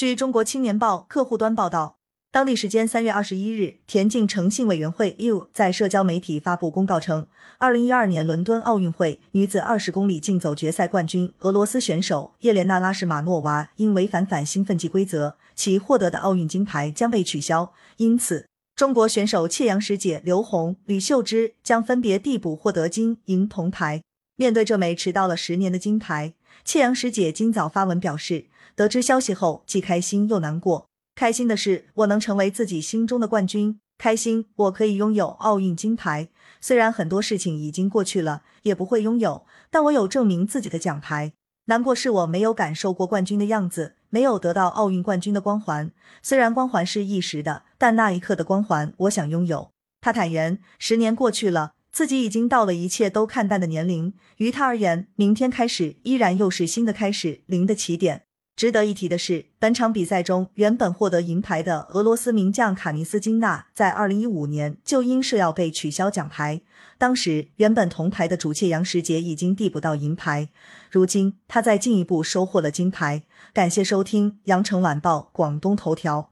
据中国青年报客户端报道，当地时间三月二十一日，田径诚信委员会 U 在社交媒体发布公告称，二零一二年伦敦奥运会女子二十公里竞走决赛冠军俄罗斯选手叶莲娜·拉什马诺娃因违反反兴奋剂规则，其获得的奥运金牌将被取消。因此，中国选手切杨石姐刘虹、李秀芝将分别递补获得金银铜牌。面对这枚迟到了十年的金牌，切杨师姐今早发文表示。得知消息后，既开心又难过。开心的是，我能成为自己心中的冠军；开心，我可以拥有奥运金牌。虽然很多事情已经过去了，也不会拥有，但我有证明自己的奖牌。难过是我没有感受过冠军的样子，没有得到奥运冠军的光环。虽然光环是一时的，但那一刻的光环，我想拥有。他坦言，十年过去了，自己已经到了一切都看淡的年龄。于他而言，明天开始依然又是新的开始，零的起点。值得一提的是，本场比赛中原本获得银牌的俄罗斯名将卡尼斯金娜，在二零一五年就因设要被取消奖牌。当时原本铜牌的主切杨石杰已经递补到银牌，如今他再进一步收获了金牌。感谢收听羊城晚报广东头条。